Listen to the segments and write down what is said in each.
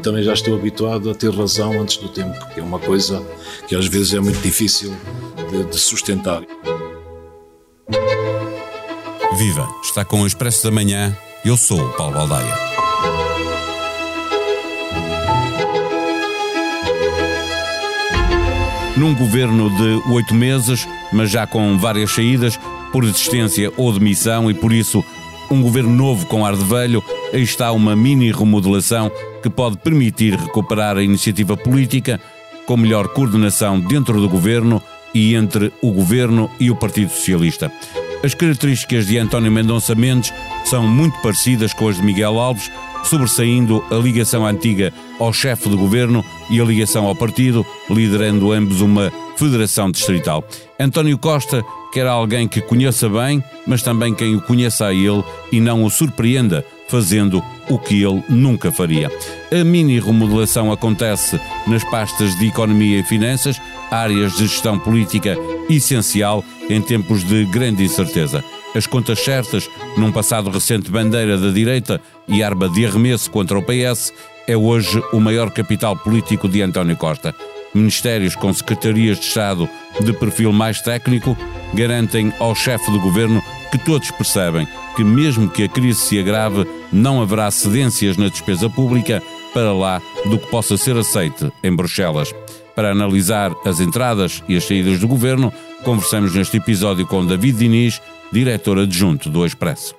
Também já estou habituado a ter razão antes do tempo, que é uma coisa que às vezes é muito difícil de, de sustentar. Viva! Está com o Expresso da Manhã. Eu sou o Paulo Baldaia. Num governo de oito meses, mas já com várias saídas, por desistência ou demissão, e por isso um governo novo com ar de velho, aí está uma mini remodelação que pode permitir recuperar a iniciativa política com melhor coordenação dentro do governo e entre o governo e o Partido Socialista. As características de António Mendonça Mendes são muito parecidas com as de Miguel Alves, sobressaindo a ligação antiga ao chefe de governo e a ligação ao partido, liderando ambos uma federação distrital. António Costa quer alguém que conheça bem, mas também quem o conheça a ele e não o surpreenda fazendo o que ele nunca faria. A mini remodelação acontece nas pastas de Economia e Finanças, áreas de gestão política essencial em tempos de grande incerteza. As contas certas, num passado recente bandeira da direita e arma de arremesso contra o PS, é hoje o maior capital político de António Costa. Ministérios com secretarias de Estado de perfil mais técnico garantem ao chefe do governo que todos percebem que, mesmo que a crise se agrave, não haverá cedências na despesa pública para lá do que possa ser aceite em Bruxelas. Para analisar as entradas e as saídas do governo, conversamos neste episódio com David Diniz, diretor adjunto do Expresso.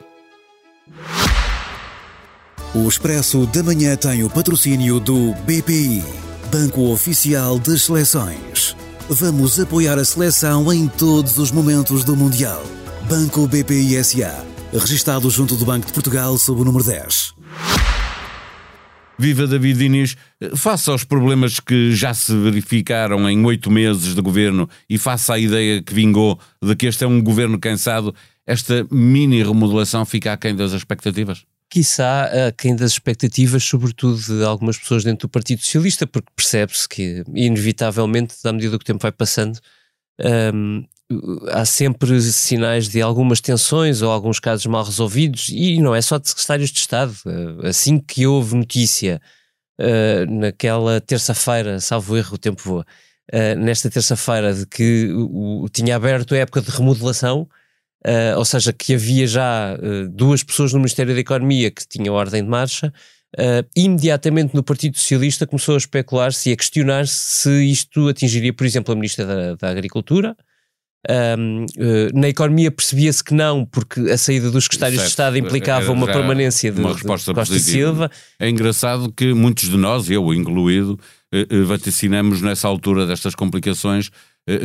O Expresso da Manhã tem o patrocínio do BPI, Banco Oficial das Seleções. Vamos apoiar a seleção em todos os momentos do Mundial. Banco BPI SA, registado junto do Banco de Portugal sob o número 10. Viva David Diniz, face aos problemas que já se verificaram em oito meses de governo e face à ideia que vingou de que este é um governo cansado, esta mini remodelação fica aquém das expectativas? Quiçá aquém das expectativas, sobretudo de algumas pessoas dentro do Partido Socialista, porque percebe-se que, inevitavelmente, à medida que o tempo vai passando, um, há sempre sinais de algumas tensões ou alguns casos mal resolvidos, e não é só de secretários de Estado. Uh, assim que houve notícia, uh, naquela terça-feira, salvo erro, o tempo voa, uh, nesta terça-feira, de que o, o, tinha aberto a época de remodelação Uh, ou seja, que havia já uh, duas pessoas no Ministério da Economia que tinham ordem de marcha, uh, imediatamente no Partido Socialista começou a especular-se e a questionar-se se isto atingiria, por exemplo, a Ministra da, da Agricultura. Um, na economia percebia-se que não, porque a saída dos secretários certo. de Estado implicava uma permanência de, uma resposta de Costa positiva. Silva. É engraçado que muitos de nós, eu incluído, vaticinamos nessa altura destas complicações eh,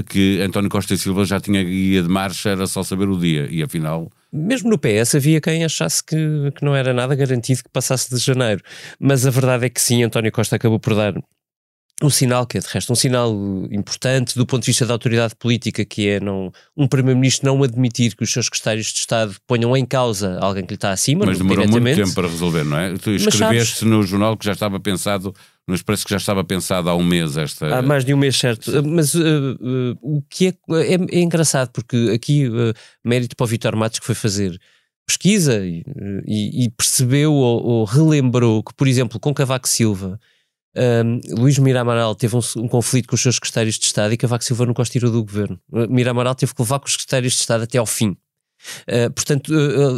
que António Costa e Silva já tinha guia de marcha, era só saber o dia, e afinal. Mesmo no PS havia quem achasse que, que não era nada garantido que passasse de janeiro. Mas a verdade é que sim, António Costa acabou por dar um sinal que é de resto um sinal importante do ponto de vista da autoridade política, que é não, um Primeiro-Ministro não admitir que os seus secretários de Estado ponham em causa alguém que lhe está acima. Mas demorou muito tempo para resolver, não é? Tu escreveste sabes, no jornal que já estava pensado mas parece que já estava pensado há um mês esta. Há mais de um mês, certo. Mas uh, uh, o que é, é, é, engraçado, porque aqui uh, mérito para o Vitor Matos que foi fazer pesquisa e, e, e percebeu ou, ou, relembrou que, por exemplo, com Cavaco Silva, um, Luís Miramaral teve um, um, conflito com os seus secretários de Estado e Cavaco Silva nunca os tirou do governo. Miramaral teve que levar com os secretários de Estado até ao fim. portanto,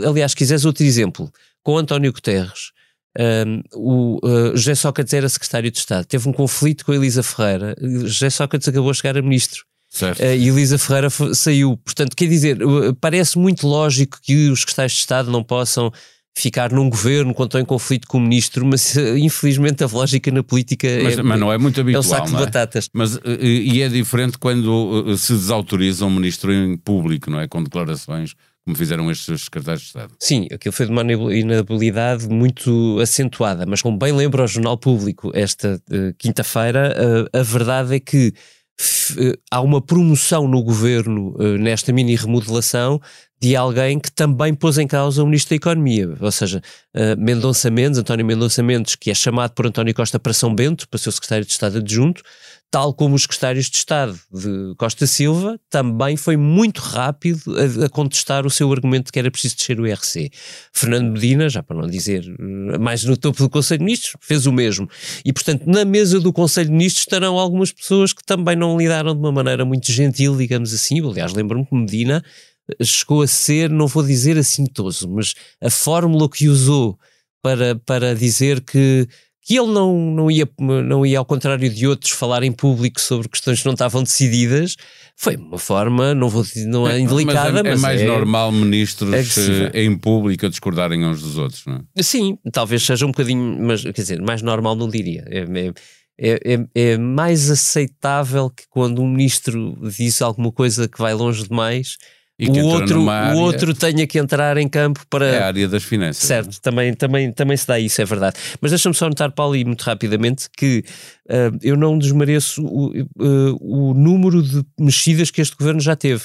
aliás, se quiseres outro exemplo, com António Guterres um, o uh, José Sócrates era secretário de Estado, teve um conflito com a Elisa Ferreira. José Sócrates acabou a chegar a ministro. Uh, e Elisa Ferreira saiu. Portanto, quer dizer, uh, parece muito lógico que os secretários de Estado não possam ficar num governo quando estão em conflito com o ministro, mas infelizmente a lógica na política mas, é, mas não é muito habitual. É um saco de é? batatas. Mas, e é diferente quando se desautoriza um ministro em público, não é? Com declarações como fizeram estes secretários de Estado. Sim, aquilo foi de uma inabilidade muito acentuada, mas como bem lembra o Jornal Público esta uh, quinta-feira, uh, a verdade é que uh, há uma promoção no governo nesta mini remodelação de alguém que também pôs em causa o Ministro da Economia, ou seja, uh, Mendonça Mendes, António Mendonça Mendes, que é chamado por António Costa para São Bento, para ser o secretário de Estado adjunto, tal como os secretários de Estado de Costa Silva, também foi muito rápido a, a, contestar o seu argumento de que era preciso descer o IRC. Fernando Medina, já para não dizer eh, mais no topo do Conselho de Ministros, fez o mesmo. E, portanto, na mesa do Conselho de Ministros estarão algumas pessoas que também não lidaram de uma maneira muito gentil, digamos assim. Aliás, lembro-me que Medina chegou a ser, não vou dizer assintoso, mas a fórmula que usou para, para dizer que que ele não, não, ia, não ia, ao contrário de outros, falar em público sobre questões que não estavam decididas, foi uma forma, não vou dizer, não é, é indelicada, mas é, mas é mais é, normal ministros é em público discordarem uns dos outros, não é? Sim, talvez seja um bocadinho, mas quer dizer, mais normal não diria. É, é, é, é mais aceitável que quando um ministro diz alguma coisa que vai longe demais o outro, área, o outro tenha que entrar em campo para. É a área das finanças. Certo, também, também, também se dá isso, é verdade. Mas deixa-me só notar, Paulo, e muito rapidamente, que uh, eu não desmereço o, uh, o número de mexidas que este governo já teve.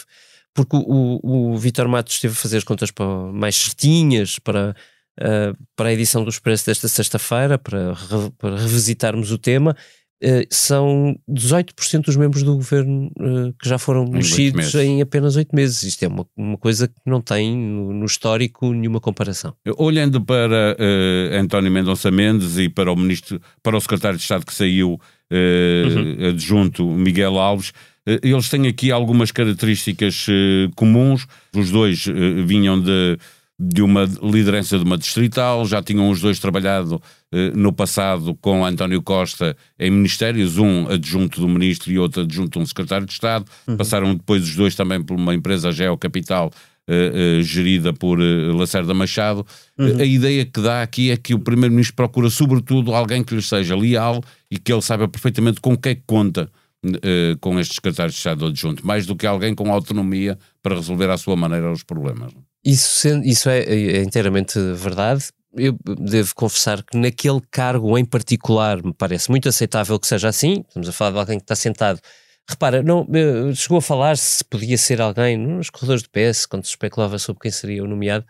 Porque o, o, o Vitor Matos esteve a fazer as contas para, mais certinhas para, uh, para a edição do Expresso desta sexta-feira, para, para revisitarmos o tema Uh, são 18% dos membros do governo uh, que já foram em mexidos em apenas oito meses. Isto é uma, uma coisa que não tem no, no histórico nenhuma comparação. Olhando para uh, António Mendonça Mendes e para o ministro, para o secretário de Estado que saiu uhum. adjunto Miguel Alves, eles têm aqui algumas características comuns. Os dois vinham de de uma liderança de uma distrital, já tinham os dois trabalhado eh, no passado com António Costa em ministérios, um adjunto do ministro e outro adjunto de um secretário de Estado, uhum. passaram depois os dois também por uma empresa Geocapital eh, eh, gerida por eh, Lacerda Machado. Uhum. A ideia que dá aqui é que o primeiro-ministro procura sobretudo alguém que lhe seja leal e que ele saiba perfeitamente com o que é que conta Uh, com estes secretários de Estado adjunto, mais do que alguém com autonomia para resolver à sua maneira os problemas. Isso, isso é, é inteiramente verdade. Eu devo confessar que naquele cargo em particular me parece muito aceitável que seja assim. Estamos a falar de alguém que está sentado. Repara, não, eh, chegou a falar se podia ser alguém nos corredores do PS, quando se especulava sobre quem seria o nomeado,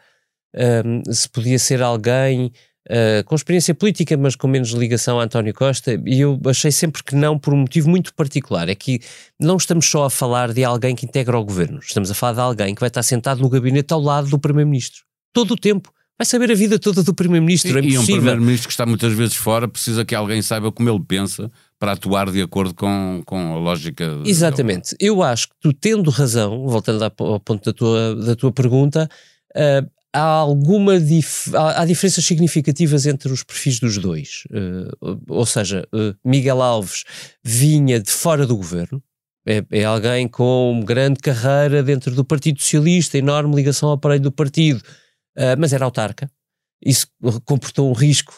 um, ehm, se podia ser alguém uh, com experiência política, mas com menos ligação a António Costa, e eu achei sempre que não, por um motivo muito particular. É que não estamos só a falar de alguém que integra o governo, estamos a falar de alguém que vai estar sentado no gabinete ao lado do Primeiro-Ministro. Todo o tempo. Vai saber a vida toda do Primeiro-Ministro. É e um Primeiro-Ministro que está muitas vezes fora precisa que alguém saiba como ele pensa para atuar de acordo com, com a lógica. Exatamente. Eu acho que tu, tendo razão, voltando ao ponto da tua, da tua pergunta, uh, há alguma dif há, há, diferenças significativas entre os perfis dos dois. Uh, ou seja, uh, Miguel Alves vinha de fora do governo, é, é, alguém com grande carreira dentro do Partido Socialista, enorme ligação ao aparelho do partido, uh, mas era autarca. Isso comportou um risco,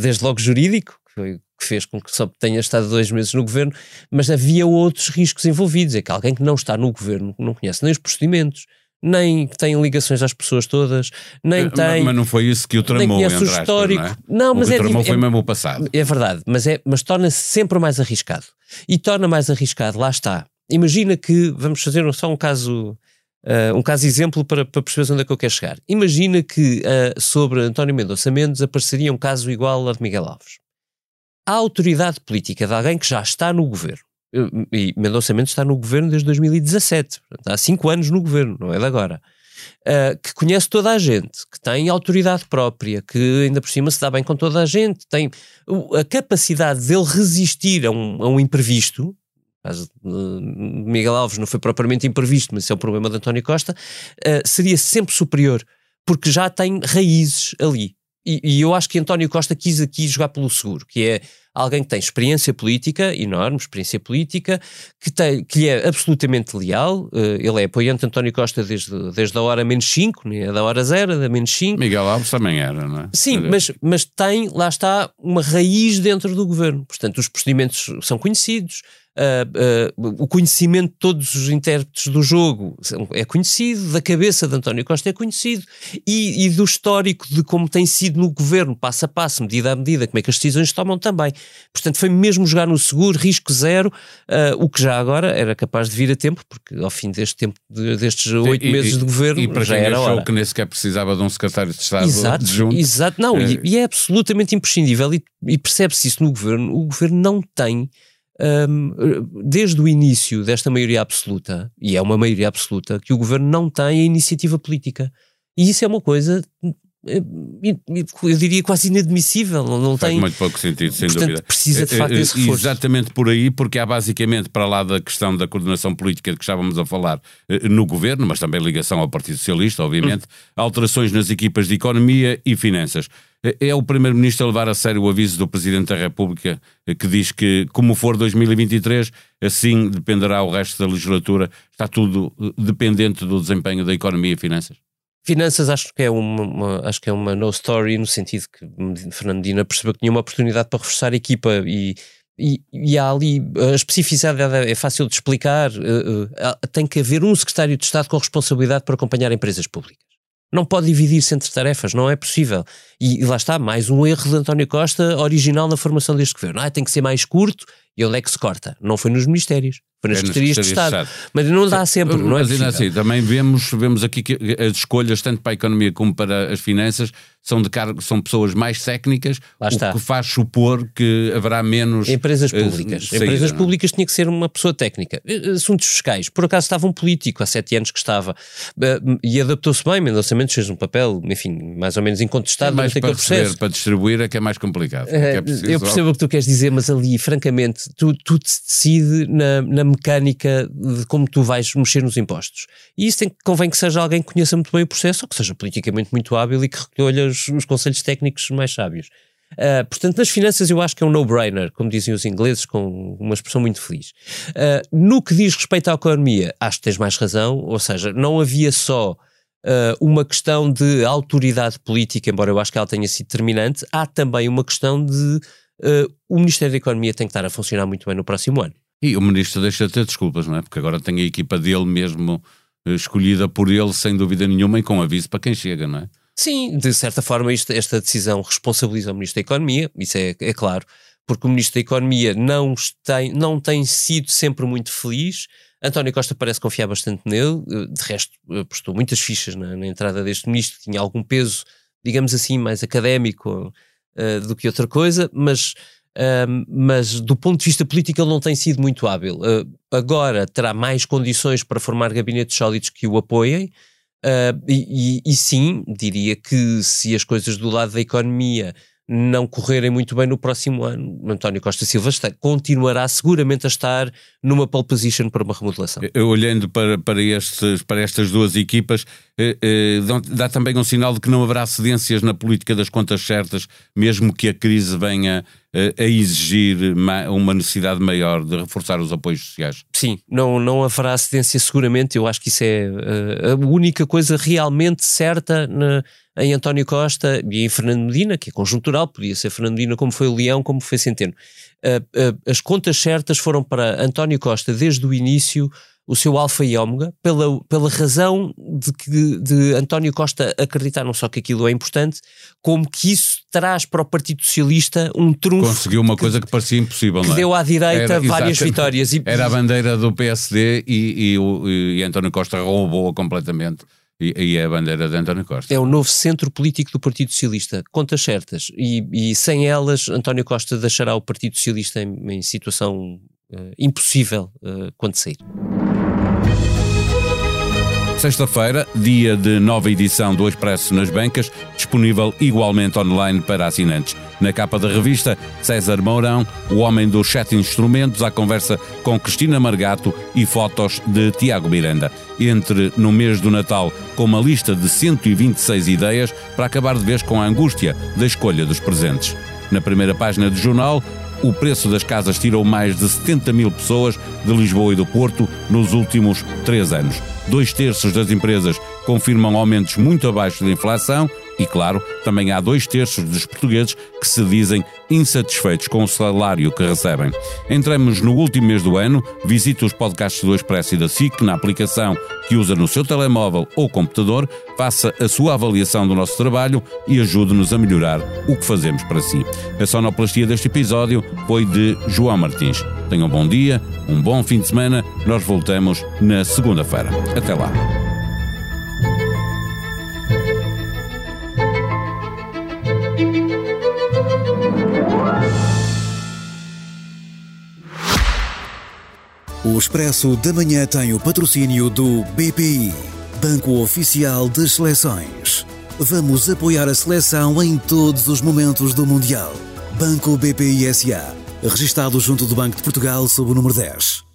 desde logo jurídico, que, que fez com que só tenha estado dois meses no governo, mas havia outros riscos envolvidos. É que alguém que não está no governo, não conhece nem os procedimentos, nem tem ligações às pessoas todas, nem tem. Mas não foi isso que o tramou, nem conhece o histórico. Aspas, não, é? não mas o é, tramou foi é, mesmo o passado. É verdade, mas, é, mas torna-se sempre mais arriscado. E torna mais arriscado, lá está. Imagina que, vamos fazer só um caso. Uh, um caso exemplo para, para perceber onde é que eu quero chegar. Imagina que uh, sobre António Mendonça Mendes apareceria um caso igual ao de Miguel Alves. A autoridade política de alguém que já está no governo, e Mendonça Mendes está no governo desde 2017, portanto, há cinco anos no governo, não é de agora. Uh, que conhece toda a gente, que tem autoridade própria, que ainda por cima se dá bem com toda a gente, tem a capacidade dele resistir a um, a um imprevisto. Uh, Miguel Alves não foi propriamente imprevisto, mas isso é o problema de António Costa, uh, seria sempre superior, porque já tem raízes ali. E, e, eu acho que António Costa quis aqui jogar pelo seguro, que é alguém que tem experiência política, enorme experiência política, que, tem, que lhe é absolutamente leal. Uh, ele é apoiante de António Costa desde, desde a hora menos 5, é da hora zero, da menos 5. Miguel Alves também era, não é? Sim, mas, mas tem, lá está, uma raiz dentro do governo. Portanto, os procedimentos são conhecidos, uh, uh, o conhecimento de todos os intérpretes do jogo é conhecido, da cabeça de António Costa é conhecido e, e, do histórico de como tem sido no governo, passo a passo, medida a medida, como é que as decisões tomam também. Portanto, foi mesmo jogar no seguro, risco zero, uh, o que já agora era capaz de vir a tempo, porque ao fim deste tempo, de, destes oito meses e, de governo, e para já quem era achou hora. que nem sequer precisava de um secretário de Estado Exato, junto. exato, não, e, e, é absolutamente imprescindível e, e percebe-se isso no governo. O governo não tem um, desde o início desta maioria absoluta, e é uma maioria absoluta, que o governo não tem a iniciativa política. E isso é uma coisa, eu diria quase inadmissível. Não Faz tem, muito pouco sentido, sem portanto, dúvida. precisa de facto Eh, eh, desse reforço. Exatamente por aí, porque há basicamente, para lá da questão da coordenação política de que estávamos a falar eh, no governo, mas também ligação ao Partido Socialista, obviamente, Hum. alterações nas equipas de economia e finanças. Eh, É o Primeiro-Ministro a levar a sério o aviso do Presidente da República eh, que diz que, como for 2023, assim dependerá o resto da legislatura. Está tudo eh, dependente do desempenho da economia e finanças. Finanças acho que é uma, uma- acho que é uma no story no sentido que Fernando Medina percebeu que tinha uma oportunidade para reforçar a equipa e, e, e há ali a especificidade é fácil de explicar eh, há- tem que haver um secretário de Estado com responsabilidade para acompanhar empresas públicas não pode dividir-se entre tarefas, não é possível. E, e lá está, mais um erro de António Costa original na formação deste governo. Ah, tem que ser mais curto e onde é que se corta? Não foi nos ministérios, foi nas É nas secretarias de secretarias de Estado. Mas não dá sempre, não é Mas ainda assim, também vemos, vemos aqui que as escolhas, tanto para a economia como para as finanças, são de cargo, são pessoas mais técnicas, Lá está. o que faz supor que haverá menos. Empresas eh, públicas. saída, Empresas não é? públicas tinha que ser uma pessoa técnica. Eh, Assuntos fiscais. Por acaso estava um político há sete anos que estava eh, e adaptou-se bem, Mendonça Mendes fez um papel, enfim, mais ou menos É incontestado mais durante para aquele processo. receber, para distribuir, é que é mais complicado. É é eu percebo o que tu queres dizer, mas ali, francamente, tu, tudo se decide na, na mecânica de como tu vais mexer nos impostos. E isso tem, convém que seja alguém que conheça muito bem o processo ou que seja politicamente muito hábil e que recolha os, os conselhos técnicos mais sábios. Ah, portanto, nas finanças eu acho que é um no-brainer, como dizem os ingleses, com uma expressão muito feliz. Ah, no que diz respeito à economia, acho que tens mais razão, ou seja, não havia só ah, uma questão de autoridade política, embora eu acho que ela tenha sido determinante, há também uma questão de Uh, o Ministério da Economia tem que estar a funcionar muito bem no próximo ano. E o ministro deixa de ter desculpas, não é? Porque agora tem a equipa dele mesmo eh, escolhida por ele, sem dúvida nenhuma, e com aviso para quem chega, não é? Sim, de certa forma isto- esta decisão responsabiliza o Ministro da Economia, isso é, é claro, porque o Ministro da Economia não tem, não tem sido sempre muito feliz. António Costa parece confiar bastante nele, uh, de resto uh, postou muitas fichas na, na entrada deste Ministro, tinha algum peso, digamos assim, mais académico uh, do que outra coisa, mas, mas do ponto de vista político ele não tem sido muito hábil. Uh, agora terá mais condições para formar gabinetes sólidos que o apoiem, Uh, e, e- e sim, diria que se as coisas do lado da economia não correrem muito bem no próximo ano, António Costa Silva está- continuará seguramente a estar numa pole position para uma remodelação. Eh, Olhando para, para, estes, para estas duas equipas, eh, eh, dá também um sinal de que não haverá cedências na política das contas certas, mesmo que a crise venha eh, a exigir ma- uma necessidade maior de reforçar os apoios sociais. Sim, não, não haverá cedência seguramente, eu acho que isso é uh, a única coisa realmente certa na- em António Costa e em Fernando Medina, que é conjuntural, podia ser Fernando Medina como foi o Leão, como foi Centeno. Uh, uh, as contas certas foram para António Costa desde o início o seu alfa e ômega, pela, pela razão de, que, de António Costa acreditar não só que aquilo é importante, como que isso traz para o Partido Socialista um trunfo Conseguiu uma coisa que parecia impossível, que não é? deu à direita Era- várias vitórias. E, Era a bandeira do PSD e, e, o- e António Costa roubou-a completamente. E, e é a bandeira de António Costa. é o novo centro político do Partido Socialista, contas certas, e, e sem elas António Costa deixará o Partido Socialista em, em situação eh, impossível eh, quando sair. Sexta-feira, dia de nova edição do Expresso nas Bancas, disponível igualmente online para assinantes. Na capa da revista, César Mourão, o homem dos sete instrumentos, à conversa com Cristina Margato e fotos de Tiago Miranda. Entre no mês do Natal com uma lista de 126 ideias para acabar de vez com a angústia da escolha dos presentes. Na primeira página do jornal, o preço das casas tirou mais de 70 mil pessoas de Lisboa e do Porto nos últimos três anos. Dois terços das empresas confirmam aumentos muito abaixo da inflação, E claro, também há dois terços dos portugueses que se dizem insatisfeitos com o salário que recebem. Entramos no último mês do ano, visite os podcasts do Expresso e da SIC na aplicação que usa no seu telemóvel ou computador, faça a sua avaliação do nosso trabalho e ajude-nos a melhorar o que fazemos para si. A sonoplastia deste episódio foi de João Martins. Tenham um bom dia, um bom fim de semana. Nós voltamos na segunda-feira. Até lá. O Expresso da Manhã tem o patrocínio do BPI, Banco Oficial das Seleções. Vamos apoiar a seleção em todos os momentos do Mundial. Banco BPI SA, registado junto do Banco de Portugal sob o número 10.